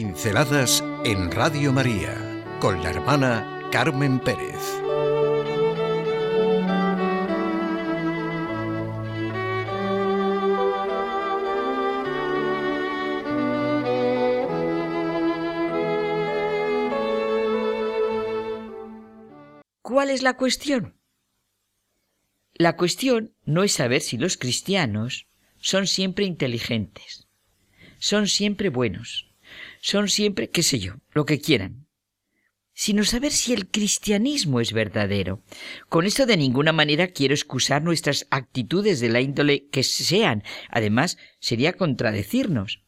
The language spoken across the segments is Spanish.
Pinceladas en Radio María con la hermana Carmen Pérez. ¿Cuál es la cuestión? La cuestión no es saber si los cristianos son siempre inteligentes, son siempre buenos, son siempre, qué sé yo, lo que quieran, sino saber si el cristianismo es verdadero. Con esto de ninguna manera quiero excusar nuestras actitudes de la índole que sean. Además, sería contradecirnos.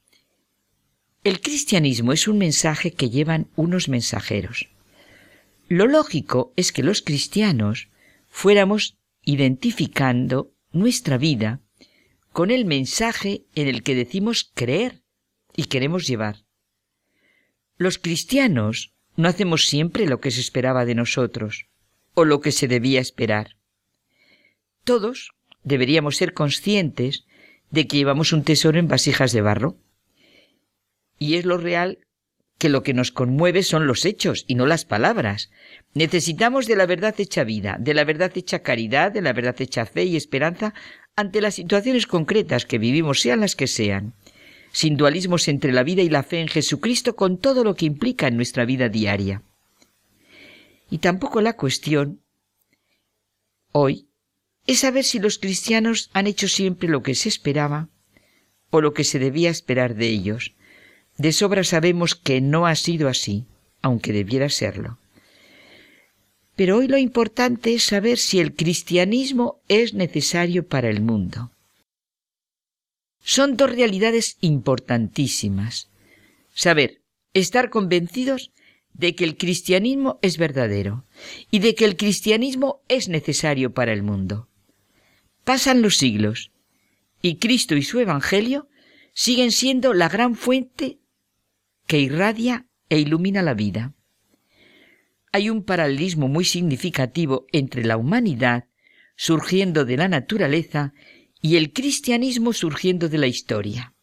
El cristianismo es un mensaje que llevan unos mensajeros. Lo lógico es que los cristianos fuéramos identificando nuestra vida con el mensaje en el que decimos creer y queremos llevar. Los cristianos no hacemos siempre lo que se esperaba de nosotros o lo que se debía esperar. Todos deberíamos ser conscientes de que llevamos un tesoro en vasijas de barro. Y es lo real que lo que nos conmueve son los hechos y no las palabras. Necesitamos de la verdad hecha vida, de la verdad hecha caridad, de la verdad hecha fe y esperanza ante las situaciones concretas que vivimos, sean las que sean sin dualismos entre la vida y la fe en Jesucristo con todo lo que implica en nuestra vida diaria. Y tampoco la cuestión hoy es saber si los cristianos han hecho siempre lo que se esperaba o lo que se debía esperar de ellos. De sobra sabemos que no ha sido así, aunque debiera serlo. Pero hoy lo importante es saber si el cristianismo es necesario para el mundo. Son dos realidades importantísimas. Saber, estar convencidos de que el cristianismo es verdadero y de que el cristianismo es necesario para el mundo. Pasan los siglos y Cristo y su Evangelio siguen siendo la gran fuente que irradia e ilumina la vida. Hay un paralelismo muy significativo entre la humanidad surgiendo de la naturaleza y el cristianismo surgiendo de la historia.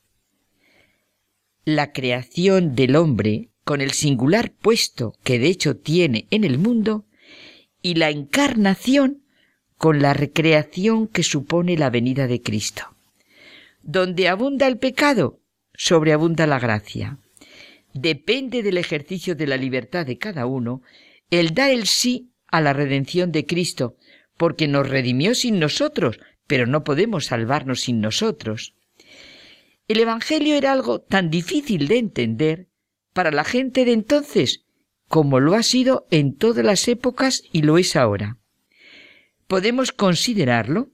La creación del hombre, con el singular puesto que de hecho tiene en el mundo, y la encarnación con la recreación que supone la venida de Cristo. Donde abunda el pecado, sobreabunda la gracia. Depende del ejercicio de la libertad de cada uno el dar el sí a la redención de Cristo, porque nos redimió sin nosotros, pero no podemos salvarnos sin nosotros. El Evangelio era algo tan difícil de entender para la gente de entonces como lo ha sido en todas las épocas y lo es ahora. Podemos considerarlo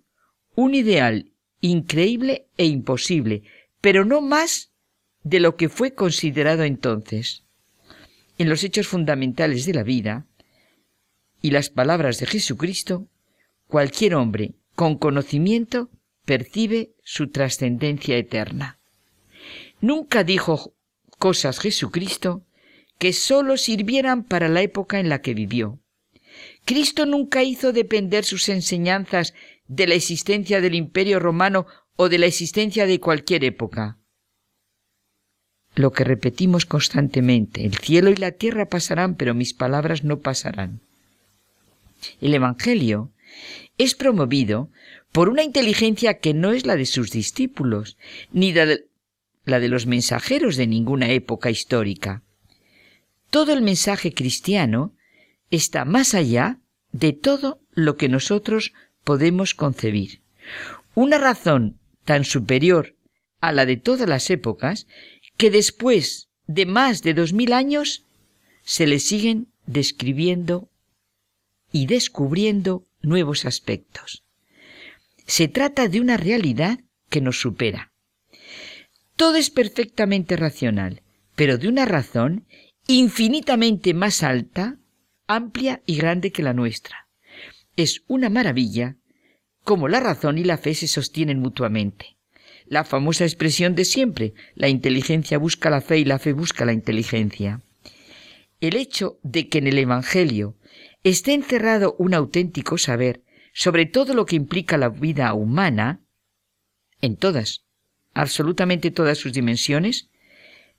un ideal increíble e imposible, pero no más de lo que fue considerado entonces. En los hechos fundamentales de la vida y las palabras de Jesucristo, cualquier hombre con conocimiento percibe su trascendencia eterna. Nunca dijo cosas Jesucristo que sólo sirvieran para la época en la que vivió. Cristo nunca hizo depender sus enseñanzas de la existencia del imperio romano o de la existencia de cualquier época. Lo que repetimos constantemente, el cielo y la tierra pasarán, pero mis palabras no pasarán. El Evangelio es promovido por una inteligencia que no es la de sus discípulos, ni la de los mensajeros de ninguna época histórica. Todo el mensaje cristiano está más allá de todo lo que nosotros podemos concebir. Una razón tan superior a la de todas las épocas que después de más de dos mil años se le siguen describiendo y descubriendo nuevos aspectos. Se trata de una realidad que nos supera. Todo es perfectamente racional, pero de una razón infinitamente más alta, amplia y grande que la nuestra. Es una maravilla cómo la razón y la fe se sostienen mutuamente. La famosa expresión de siempre, la inteligencia busca la fe y la fe busca la inteligencia. El hecho de que en el Evangelio esté encerrado un auténtico saber sobre todo lo que implica la vida humana, en todas, absolutamente todas sus dimensiones,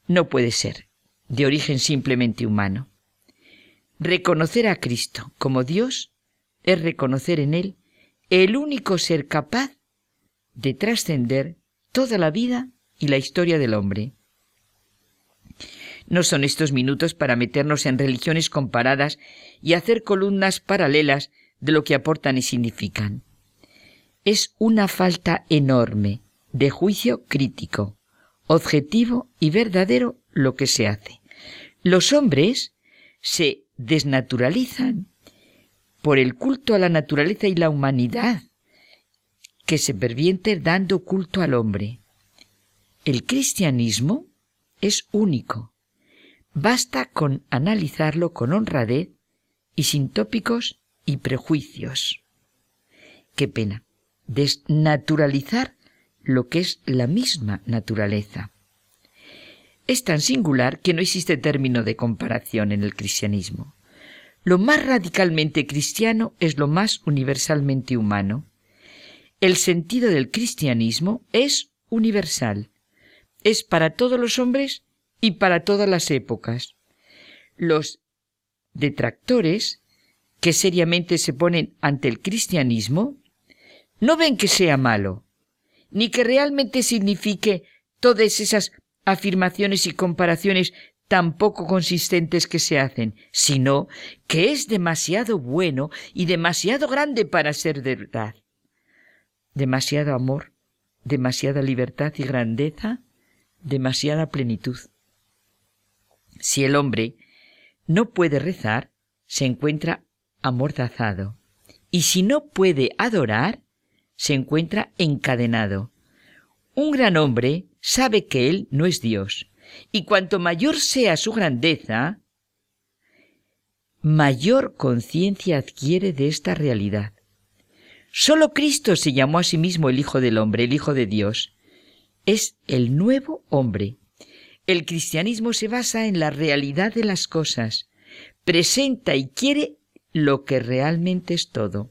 no puede ser. de origen simplemente humano. Reconocer a Cristo como Dios es reconocer en Él el único ser capaz de trascender toda la vida y la historia del hombre. No son estos minutos para meternos en religiones comparadas y hacer columnas paralelas de lo que aportan y significan. Es una falta enorme de juicio crítico, objetivo y verdadero lo que se hace. Los hombres se desnaturalizan por el culto a la naturaleza y la humanidad, que se pervierte dando culto al hombre. El cristianismo es único. Basta con analizarlo con honradez y sin tópicos y prejuicios. Qué pena. Desnaturalizar lo que es la misma naturaleza. Es tan singular que no existe término de comparación en el cristianismo. Lo más radicalmente cristiano es lo más universalmente humano. El sentido del cristianismo es universal. Es para todos los hombres y para todas las épocas. Los detractores que seriamente se ponen ante el cristianismo no ven que sea malo, ni que realmente signifique todas esas afirmaciones y comparaciones tan poco consistentes que se hacen, sino que es demasiado bueno y demasiado grande para ser verdad. Demasiado amor, demasiada libertad y grandeza, demasiada plenitud. Si el hombre no puede rezar, se encuentra amordazado, y si no puede adorar, se encuentra encadenado. Un gran hombre sabe que él no es Dios, y cuanto mayor sea su grandeza, mayor conciencia adquiere de esta realidad. Solo Cristo se llamó a sí mismo el Hijo del Hombre, el Hijo de Dios. Es el nuevo hombre. El cristianismo se basa en la realidad de las cosas, presenta y quiere lo que realmente es todo.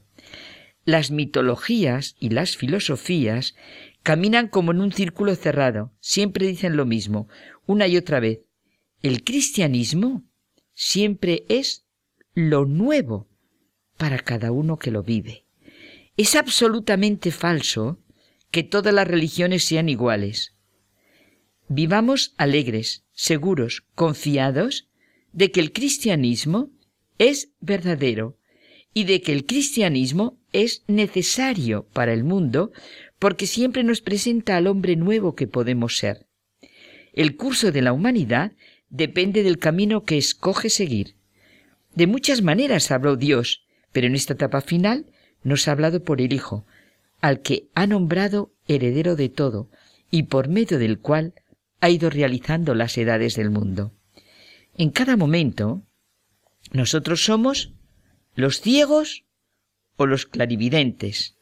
Las mitologías y las filosofías caminan como en un círculo cerrado, siempre dicen lo mismo, una y otra vez. El cristianismo siempre es lo nuevo para cada uno que lo vive. Es absolutamente falso que todas las religiones sean iguales. Vivamos alegres, seguros, confiados de que el cristianismo es verdadero y de que el cristianismo es necesario para el mundo porque siempre nos presenta al hombre nuevo que podemos ser. El curso de la humanidad depende del camino que escoge seguir. De muchas maneras habló Dios, pero en esta etapa final nos ha hablado por el Hijo, al que ha nombrado heredero de todo y por medio del cual ha ido realizando las edades del mundo. En cada momento, nosotros somos los ciegos o los clarividentes.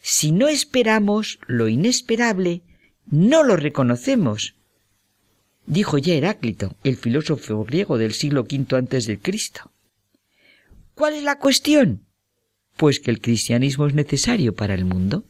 Si no esperamos lo inesperable, no lo reconocemos. Dijo ya Heráclito, el filósofo griego del siglo V antes de Cristo. ¿Cuál es la cuestión? Pues que el cristianismo es necesario para el mundo.